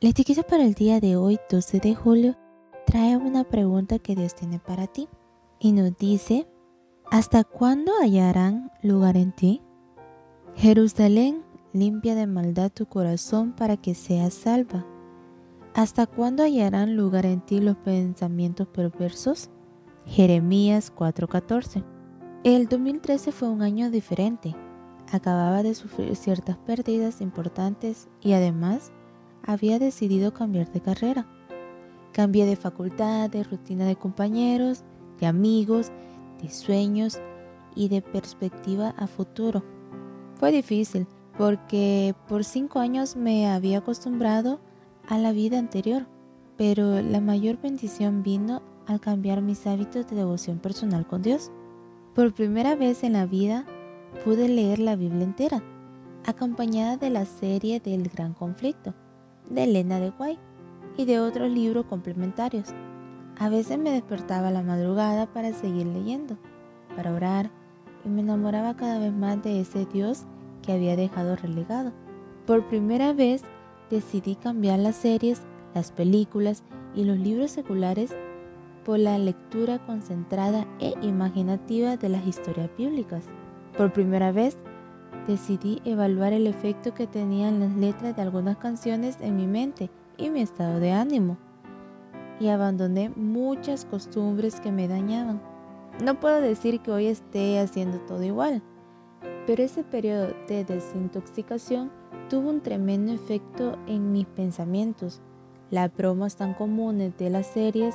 La etiqueta para el día de hoy, 12 de julio, trae una pregunta que Dios tiene para ti y nos dice, ¿hasta cuándo hallarán lugar en ti? Jerusalén, limpia de maldad tu corazón para que seas salva. ¿Hasta cuándo hallarán lugar en ti los pensamientos perversos? Jeremías 4:14. El 2013 fue un año diferente. Acababa de sufrir ciertas pérdidas importantes y además había decidido cambiar de carrera. Cambié de facultad, de rutina de compañeros, de amigos, de sueños y de perspectiva a futuro. Fue difícil porque por cinco años me había acostumbrado a la vida anterior, pero la mayor bendición vino al cambiar mis hábitos de devoción personal con Dios. Por primera vez en la vida pude leer la Biblia entera, acompañada de la serie del Gran Conflicto de Elena de Guay y de otros libros complementarios. A veces me despertaba a la madrugada para seguir leyendo, para orar, y me enamoraba cada vez más de ese Dios que había dejado relegado. Por primera vez decidí cambiar las series, las películas y los libros seculares por la lectura concentrada e imaginativa de las historias bíblicas. Por primera vez decidí evaluar el efecto que tenían las letras de algunas canciones en mi mente y mi estado de ánimo, y abandoné muchas costumbres que me dañaban. No puedo decir que hoy esté haciendo todo igual, pero ese periodo de desintoxicación tuvo un tremendo efecto en mis pensamientos. Las bromas tan comunes de las series,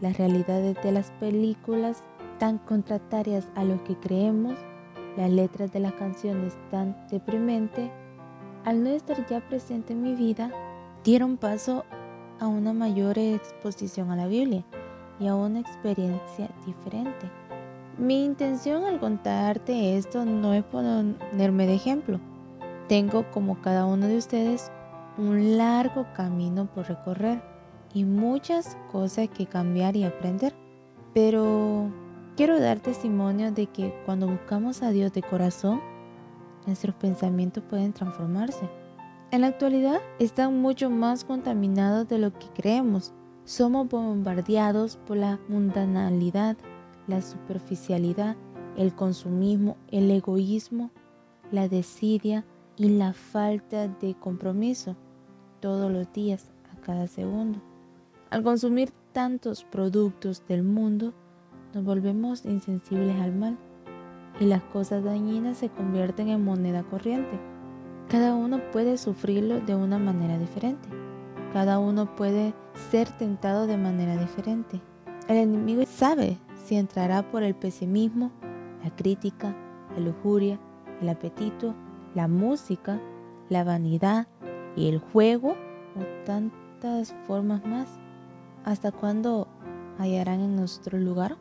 las realidades de las películas tan contratarias a lo que creemos, las letras de las canciones tan deprimente, al no estar ya presente en mi vida, dieron paso a una mayor exposición a la Biblia y a una experiencia diferente. Mi intención al contarte esto no es ponerme de ejemplo. Tengo como cada uno de ustedes un largo camino por recorrer y muchas cosas que cambiar y aprender. Pero Quiero dar testimonio de que cuando buscamos a Dios de corazón, nuestros pensamientos pueden transformarse. En la actualidad están mucho más contaminados de lo que creemos. Somos bombardeados por la mundanalidad, la superficialidad, el consumismo, el egoísmo, la desidia y la falta de compromiso todos los días, a cada segundo. Al consumir tantos productos del mundo, nos volvemos insensibles al mal y las cosas dañinas se convierten en moneda corriente. Cada uno puede sufrirlo de una manera diferente. Cada uno puede ser tentado de manera diferente. El enemigo sabe si entrará por el pesimismo, la crítica, la lujuria, el apetito, la música, la vanidad y el juego o tantas formas más. ¿Hasta cuándo hallarán en nuestro lugar?